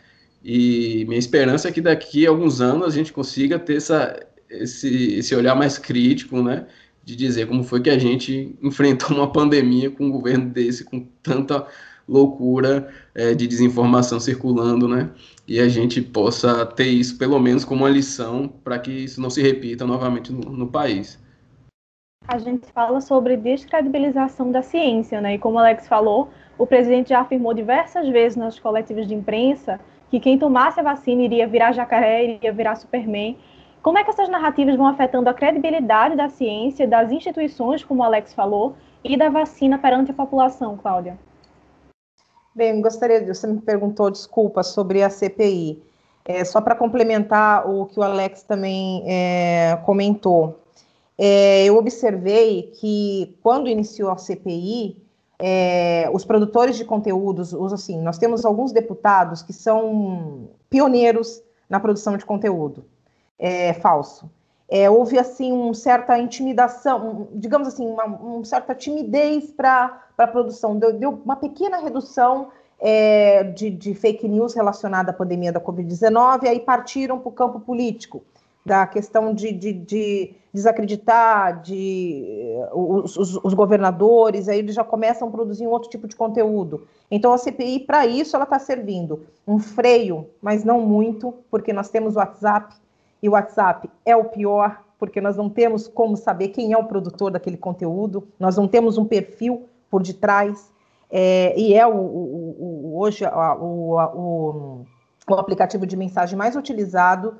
E minha esperança é que daqui a alguns anos a gente consiga ter essa, esse, esse olhar mais crítico, né? De dizer como foi que a gente enfrentou uma pandemia com um governo desse, com tanta loucura é, de desinformação circulando, né? E a gente possa ter isso pelo menos como uma lição para que isso não se repita novamente no, no, país. A gente fala sobre descredibilização da ciência, né? E como o Alex falou, o presidente já afirmou diversas vezes nas coletivas de imprensa que quem tomasse a vacina iria virar jacaré, iria virar Superman. Como é que essas narrativas vão afetando a credibilidade da ciência, das instituições, como o Alex falou, e da vacina perante a população, Cláudia? Bem, gostaria de. Você me perguntou, desculpa, sobre a CPI. É, só para complementar o que o Alex também é, comentou. É, eu observei que quando iniciou a CPI, é, os produtores de conteúdos, os, assim, nós temos alguns deputados que são pioneiros na produção de conteúdo é, falso. É, houve assim uma certa intimidação, digamos assim, uma, uma certa timidez para a produção. Deu, deu, uma pequena redução é, de, de, fake news relacionada à pandemia da Covid-19, aí partiram para o campo político, da questão de, de, de desacreditar de, os, os, os, governadores, aí eles já começam a produzir um outro tipo de conteúdo. Então a CPI, para isso, ela está servindo um freio, mas não muito, porque nós temos o WhatsApp, e o WhatsApp é o pior, porque nós não temos como saber quem é o produtor daquele conteúdo, nós não temos um perfil por detrás, é, e é o, o, o hoje o, o, aplicativo de mensagem mais utilizado,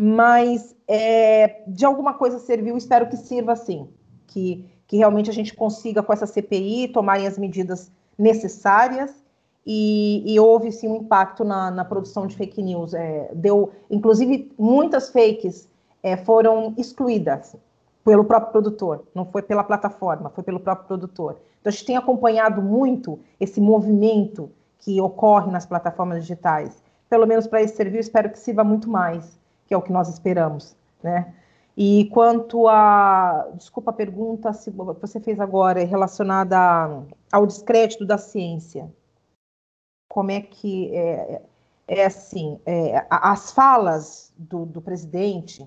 mas é, de alguma coisa serviu, espero que sirva sim, que, que realmente a gente consiga com essa CPI tomarem as medidas necessárias e, e houve sim um impacto na, na produção de fake news. É, deu, inclusive, muitas fakes é, foram excluídas pelo próprio produtor, não foi pela plataforma, foi pelo próprio produtor. Então a gente tem acompanhado muito esse movimento que ocorre nas plataformas digitais. Pelo menos para esse serviço, espero que sirva muito mais, que é o que nós esperamos, né? E quanto a, desculpa a pergunta se você fez agora relacionada ao descrédito da ciência como é que é, é assim, é, as falas do, do presidente,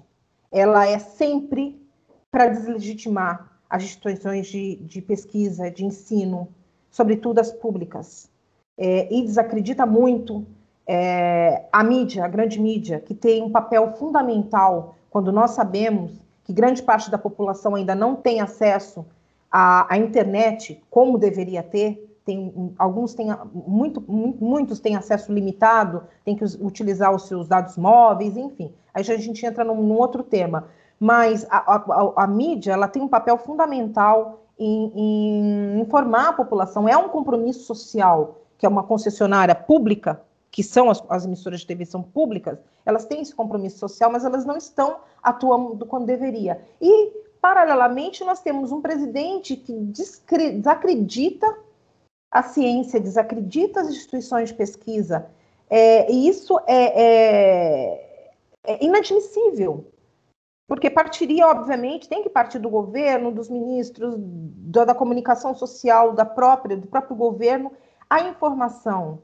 ela é sempre para deslegitimar as instituições de, de, pesquisa, de ensino, sobretudo as públicas, é, e desacredita muito é, a mídia, a grande mídia, que tem um papel fundamental quando nós sabemos que grande parte da população ainda não tem acesso à, à internet como deveria ter, tem, alguns têm, muito, muitos têm acesso limitado, tem que utilizar os seus dados móveis, enfim. Aí a gente entra num, num outro tema. Mas a, a, a, mídia ela tem um papel fundamental em, em informar a população. É um compromisso social que é uma concessionária pública, que são as, as emissoras de TV são públicas, elas têm esse compromisso social, mas elas não estão atuando quando deveria. E, paralelamente, nós temos um presidente que desacredita a ciência, desacredita as instituições de pesquisa. É, e isso é, é, é, inadmissível, porque partiria, obviamente, tem que partir do governo, dos ministros, da, da comunicação social, da própria, do próprio governo, a informação.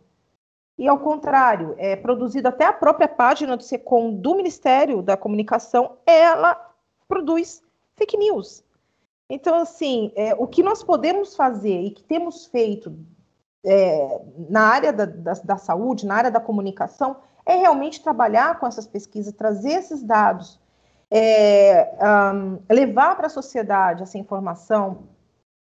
E ao contrário, é produzido até a própria página do SECOM do Ministério da Comunicação, ela produz fake news. Então, assim, é, o que nós podemos fazer e que temos feito é, na área da, da, da, saúde, na área da comunicação, é realmente trabalhar com essas pesquisas, trazer esses dados, é, um, levar para a sociedade essa informação.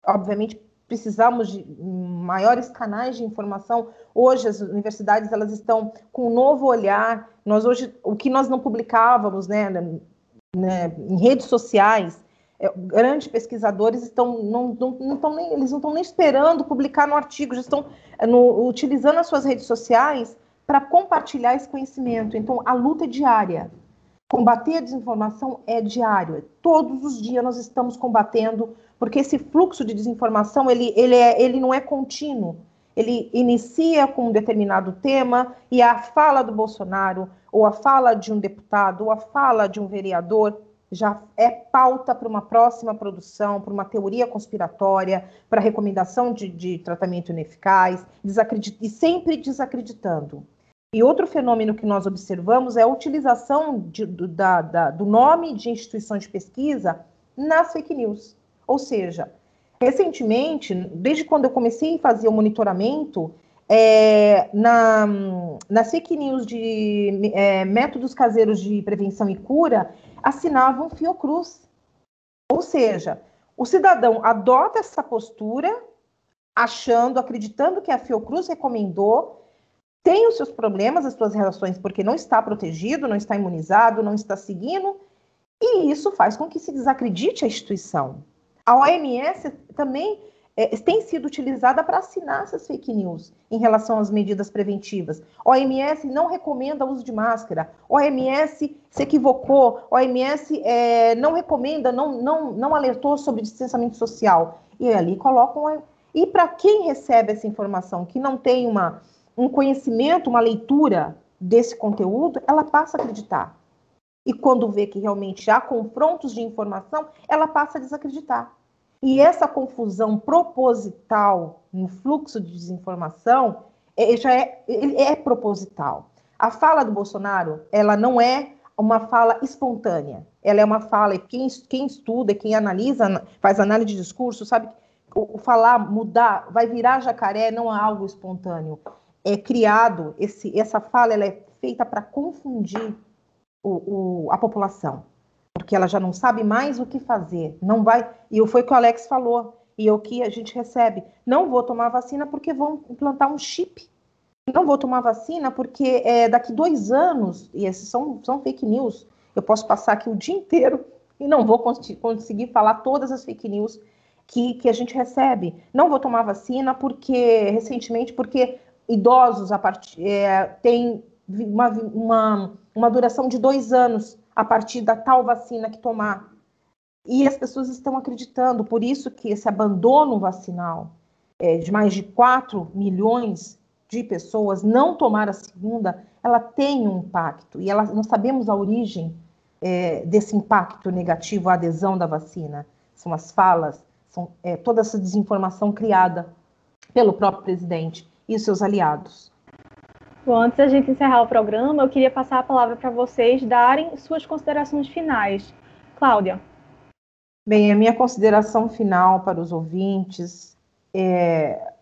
Obviamente, precisamos de maiores canais de informação. Hoje, as universidades elas estão com um novo olhar. Nós hoje, o que nós não publicávamos, né, né em redes sociais, é, grandes pesquisadores estão não, não, não estão nem eles não estão nem esperando publicar no artigo, já estão é, no, utilizando as suas redes sociais para compartilhar esse conhecimento. Então a luta é diária. Combater a desinformação é diário. Todos os dias nós estamos combatendo, porque esse fluxo de desinformação ele, ele, é, ele não é contínuo. Ele inicia com um determinado tema e a fala do Bolsonaro, ou a fala de um deputado, ou a fala de um vereador, já é pauta para uma próxima produção, para uma teoria conspiratória, para recomendação de, de tratamento ineficaz, e sempre desacreditando. E outro fenômeno que nós observamos é a utilização de, do, da, da, do nome de instituições de pesquisa nas fake news. Ou seja, recentemente, desde quando eu comecei a fazer o monitoramento, é, na, na fake news de é, métodos caseiros de prevenção e cura, assinavam Fiocruz. Ou seja, o cidadão adota essa postura, achando, acreditando que a Fiocruz recomendou, tem os seus problemas, as suas reações, porque não está protegido, não está imunizado, não está seguindo, e isso faz com que se desacredite a instituição. A OMS também é, tem sido utilizada para assinar essas fake news em relação às medidas preventivas. OMS não recomenda uso de máscara, OMS se equivocou, OMS é, não recomenda, não, não, não alertou sobre distanciamento social. E ali colocam. E para quem recebe essa informação, que não tem uma, um conhecimento, uma leitura desse conteúdo, ela passa a acreditar. E quando vê que realmente há confrontos de informação, ela passa a desacreditar. E essa confusão proposital no fluxo de desinformação é, já é, é proposital. A fala do Bolsonaro, ela não é uma fala espontânea. Ela é uma fala, e quem, quem estuda, quem analisa, faz análise de discurso, sabe o, o falar, mudar, vai virar jacaré não é algo espontâneo. É criado, esse, essa fala ela é feita para confundir o, o, a população porque ela já não sabe mais o que fazer, não vai. E foi o que o Alex falou, e é o que a gente recebe. Não vou tomar vacina porque vão implantar um chip. Não vou tomar vacina porque é, daqui dois anos, e esses são, são fake news, eu posso passar aqui o dia inteiro e não vou conseguir falar todas as fake news que, que a gente recebe. Não vou tomar vacina porque, recentemente, porque idosos a é, têm uma, uma, uma duração de dois anos a partir da tal vacina que tomar. E as pessoas estão acreditando, por isso que esse abandono vacinal é, de mais de 4 milhões de pessoas não tomar a segunda, ela tem um impacto. E ela, nós sabemos a origem é, desse impacto negativo, a adesão da vacina. São as falas, são é, toda essa desinformação criada pelo próprio presidente e seus aliados. Bom, antes da gente encerrar o programa, eu queria passar a palavra para vocês darem suas considerações finais. Cláudia. Bem, a minha consideração final para os ouvintes é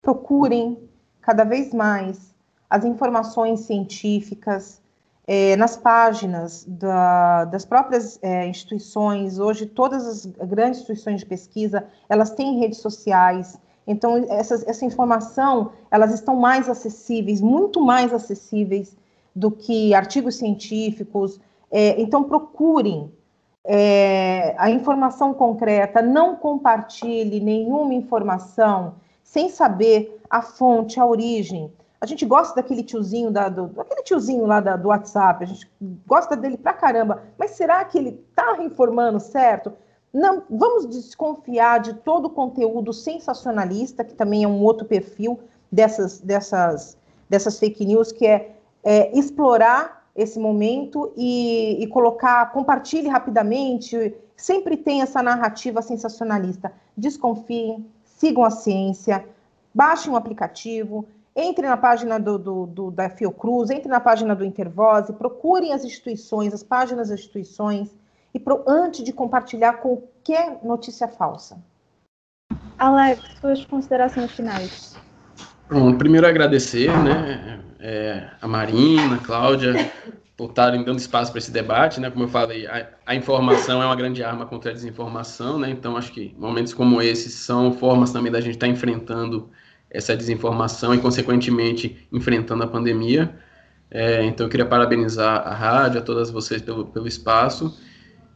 procurem cada vez mais as informações científicas é, nas páginas da, das próprias é, instituições. Hoje, todas as grandes instituições de pesquisa, elas têm redes sociais, então, essa, essa informação, elas estão mais acessíveis, muito mais acessíveis do que artigos científicos. É, então, procurem é, a informação concreta, não compartilhe nenhuma informação sem saber a fonte, a origem. A gente gosta daquele tiozinho, da, do, daquele tiozinho lá da, do WhatsApp, a gente gosta dele pra caramba, mas será que ele está informando certo? Não, vamos desconfiar de todo o conteúdo sensacionalista, que também é um outro perfil dessas, dessas, dessas fake news, que é, é explorar esse momento e, e, colocar, compartilhe rapidamente. Sempre tem essa narrativa sensacionalista. Desconfiem, sigam a ciência, baixem o aplicativo, entrem na página do, do, do, da Fiocruz, entrem na página do Intervose, procurem as instituições, as páginas das instituições, e pro, antes de compartilhar qualquer notícia falsa. Alex, suas considerações finais. Bom, primeiro agradecer, né, é, a Marina, a Cláudia, por estarem dando espaço para esse debate, né? Como eu falei, a, a, informação é uma grande arma contra a desinformação, né? Então acho que momentos como esses são formas também da gente estar tá enfrentando essa desinformação e, consequentemente, enfrentando a pandemia. É, então eu queria parabenizar a rádio, a todas vocês pelo, pelo espaço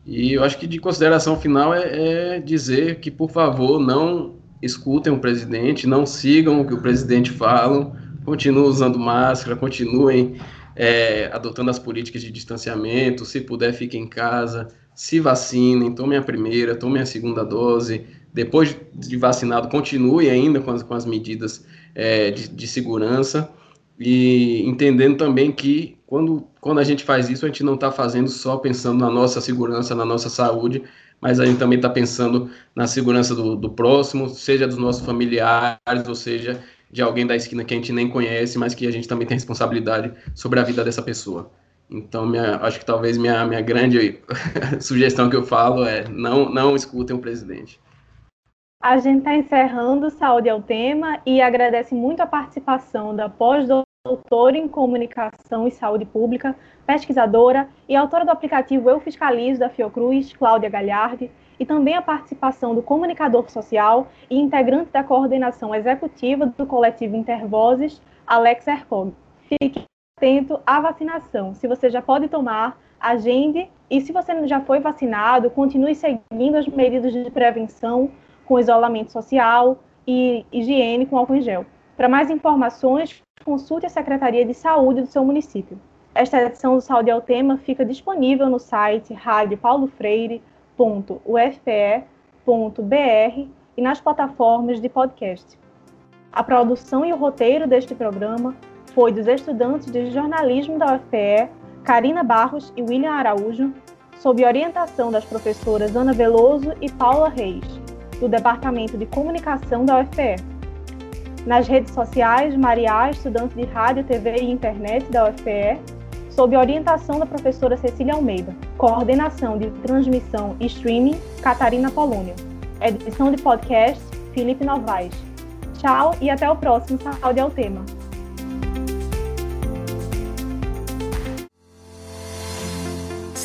e eu acho que de consideração final é, é dizer que, por favor, não escutem o presidente, não sigam o que o presidente fala, continuem usando máscara, continuem é, adotando as políticas de distanciamento, se puder, fiquem em casa, se vacinem, tomem a primeira, tomem a segunda dose, depois de vacinado, continue ainda com as, com as medidas é, de, de segurança e entendendo também que quando, quando a gente faz isso, a gente não está fazendo só pensando na nossa segurança, na nossa saúde, mas a gente também está pensando na segurança do, do próximo, seja dos nossos familiares, ou seja, de alguém da esquina que a gente nem conhece, mas que a gente também tem responsabilidade sobre a vida dessa pessoa. Então, minha, acho que talvez minha, minha grande sugestão que eu falo é não, não escutem o presidente. A gente está encerrando Saúde é o Tema e agradece muito a participação da pós-doutora em Comunicação e Saúde Pública, pesquisadora e autora do aplicativo Eu Fiscalizo da Fiocruz, Cláudia Galhardi, e também a participação do comunicador social e integrante da coordenação executiva do coletivo Intervozes, Alex Ercog. Fique atento à vacinação. Se você já pode tomar, agende e se você já foi vacinado, continue seguindo as medidas de prevenção com isolamento social e higiene com álcool em gel. Para mais informações, consulte a Secretaria de Saúde do seu município. Esta edição do Saúde ao Tema fica disponível no site radiopaulofreire.ufpe.br e nas plataformas de podcast. A produção e o roteiro deste programa foi dos estudantes de jornalismo da UFPE, Karina Barros e William Araújo, sob orientação das professoras Ana Veloso e Paula Reis do Departamento de Comunicação da UFPE. Nas redes sociais, Maria, estudante de rádio, TV e internet da UFPE, sob orientação da professora Cecília Almeida. Coordenação de transmissão e streaming, Catarina Polônio. Edição de podcast, Felipe Novaes. Tchau e até o próximo Saúde ao Tema.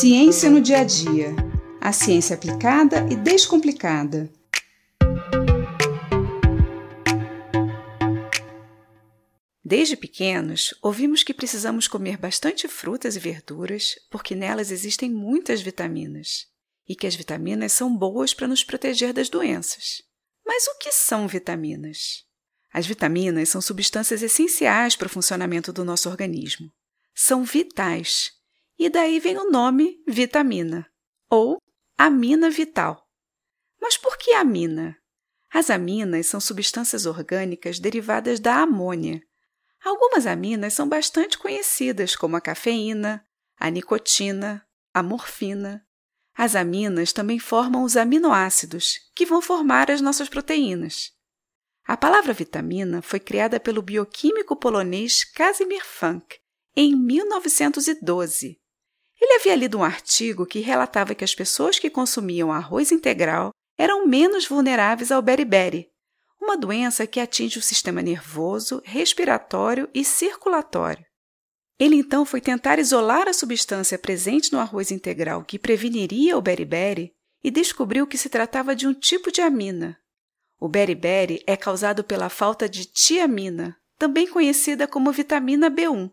Ciência no dia a dia. A ciência aplicada e descomplicada. Desde pequenos, ouvimos que precisamos comer bastante frutas e verduras porque nelas existem muitas vitaminas. e que as vitaminas são boas para nos proteger das doenças. Mas o que são vitaminas? As vitaminas são substâncias essenciais para o funcionamento do nosso organismo. São vitais, e daí vem o nome vitamina, ou amina vital. Mas por que amina? As aminas são substâncias orgânicas derivadas da amônia. Algumas aminas são bastante conhecidas, como a cafeína, a nicotina, a morfina. As aminas também formam os aminoácidos, que vão formar as nossas proteínas. A palavra vitamina foi criada pelo bioquímico polonês Casimir Funk em 1912. Ele havia lido um artigo que relatava que as pessoas que consumiam arroz integral eram menos vulneráveis ao beriberi, uma doença que atinge o sistema nervoso, respiratório e circulatório. Ele então foi tentar isolar a substância presente no arroz integral que preveniria o beriberi e descobriu que se tratava de um tipo de amina. O beriberi é causado pela falta de tiamina, também conhecida como vitamina B1.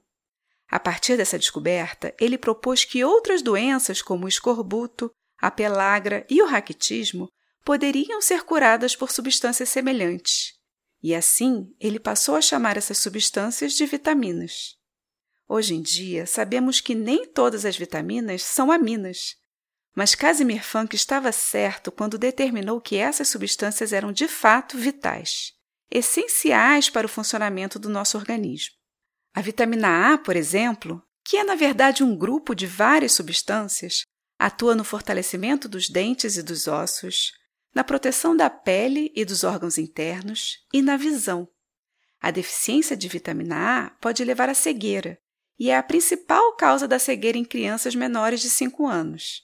A partir dessa descoberta, ele propôs que outras doenças, como o escorbuto, a pelagra e o raquitismo, poderiam ser curadas por substâncias semelhantes. E assim, ele passou a chamar essas substâncias de vitaminas. Hoje em dia, sabemos que nem todas as vitaminas são aminas, mas Casimir Funk estava certo quando determinou que essas substâncias eram de fato vitais, essenciais para o funcionamento do nosso organismo. A vitamina A, por exemplo, que é na verdade um grupo de várias substâncias, atua no fortalecimento dos dentes e dos ossos, na proteção da pele e dos órgãos internos e na visão. A deficiência de vitamina A pode levar à cegueira e é a principal causa da cegueira em crianças menores de 5 anos.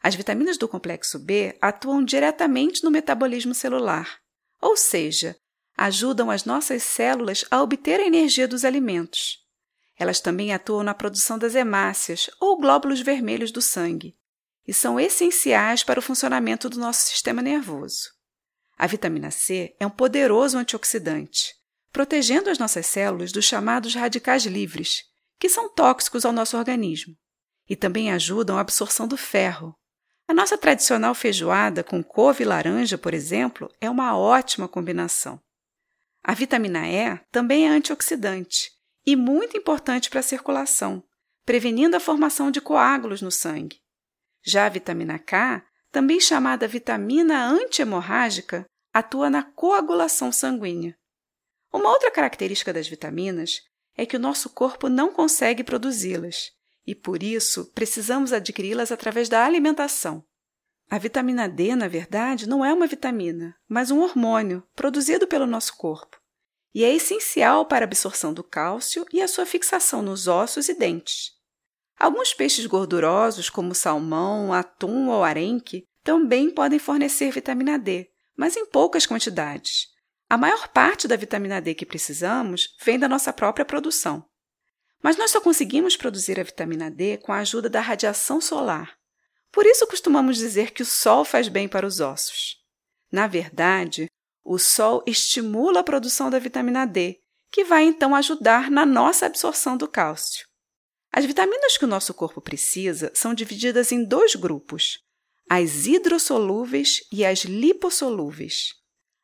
As vitaminas do complexo B atuam diretamente no metabolismo celular, ou seja, ajudam as nossas células a obter a energia dos alimentos. Elas também atuam na produção das hemácias, ou glóbulos vermelhos do sangue, e são essenciais para o funcionamento do nosso sistema nervoso. A vitamina C é um poderoso antioxidante, protegendo as nossas células dos chamados radicais livres, que são tóxicos ao nosso organismo, e também ajudam a absorção do ferro. A nossa tradicional feijoada com couve e laranja, por exemplo, é uma ótima combinação. A vitamina E também é antioxidante e muito importante para a circulação, prevenindo a formação de coágulos no sangue. Já a vitamina K, também chamada vitamina antihemorrágica, atua na coagulação sanguínea. Uma outra característica das vitaminas é que o nosso corpo não consegue produzi-las e, por isso, precisamos adquiri-las através da alimentação. A vitamina D, na verdade, não é uma vitamina, mas um hormônio produzido pelo nosso corpo e é essencial para a absorção do cálcio e a sua fixação nos ossos e dentes. Alguns peixes gordurosos, como salmão, atum ou arenque, também podem fornecer vitamina D, mas em poucas quantidades. A maior parte da vitamina D que precisamos vem da nossa própria produção. Mas nós só conseguimos produzir a vitamina D com a ajuda da radiação solar. Por isso costumamos dizer que o sol faz bem para os ossos. Na verdade, o sol estimula a produção da vitamina D, que vai então ajudar na nossa absorção do cálcio. As vitaminas que o nosso corpo precisa são divididas em dois grupos: as hidrossolúveis e as lipossolúveis.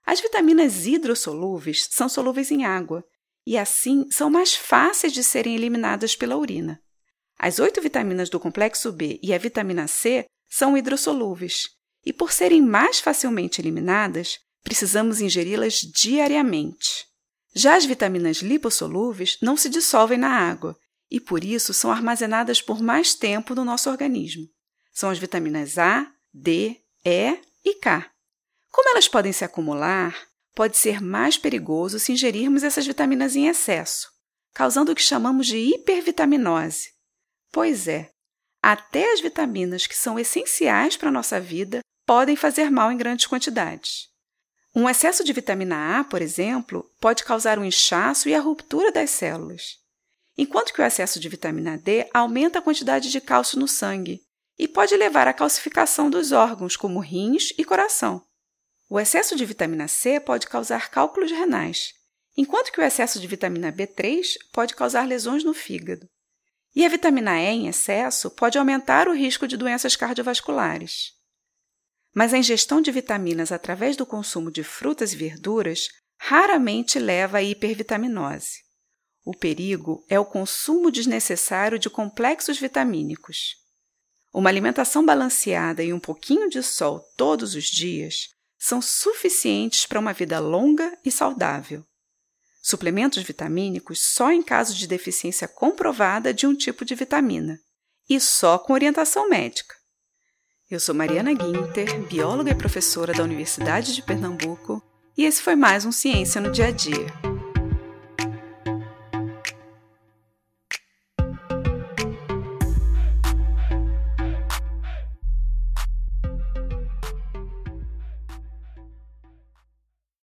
As vitaminas hidrossolúveis são solúveis em água e, assim, são mais fáceis de serem eliminadas pela urina. As oito vitaminas do complexo B e a vitamina C são hidrossolúveis e, por serem mais facilmente eliminadas, precisamos ingeri-las diariamente. Já as vitaminas lipossolúveis não se dissolvem na água e por isso são armazenadas por mais tempo no nosso organismo. São as vitaminas A, D, E e K. Como elas podem se acumular, pode ser mais perigoso se ingerirmos essas vitaminas em excesso, causando o que chamamos de hipervitaminose. Pois é, até as vitaminas que são essenciais para a nossa vida podem fazer mal em grandes quantidades. Um excesso de vitamina A, por exemplo, pode causar um inchaço e a ruptura das células enquanto que o excesso de vitamina D aumenta a quantidade de cálcio no sangue e pode levar à calcificação dos órgãos, como rins e coração. O excesso de vitamina C pode causar cálculos renais, enquanto que o excesso de vitamina B3 pode causar lesões no fígado. E a vitamina E em excesso pode aumentar o risco de doenças cardiovasculares. mas a ingestão de vitaminas através do consumo de frutas e verduras raramente leva à hipervitaminose. O perigo é o consumo desnecessário de complexos vitamínicos. Uma alimentação balanceada e um pouquinho de sol todos os dias são suficientes para uma vida longa e saudável. Suplementos vitamínicos só em caso de deficiência comprovada de um tipo de vitamina e só com orientação médica. Eu sou Mariana Guinter, bióloga e professora da Universidade de Pernambuco, e esse foi mais um Ciência no Dia a Dia.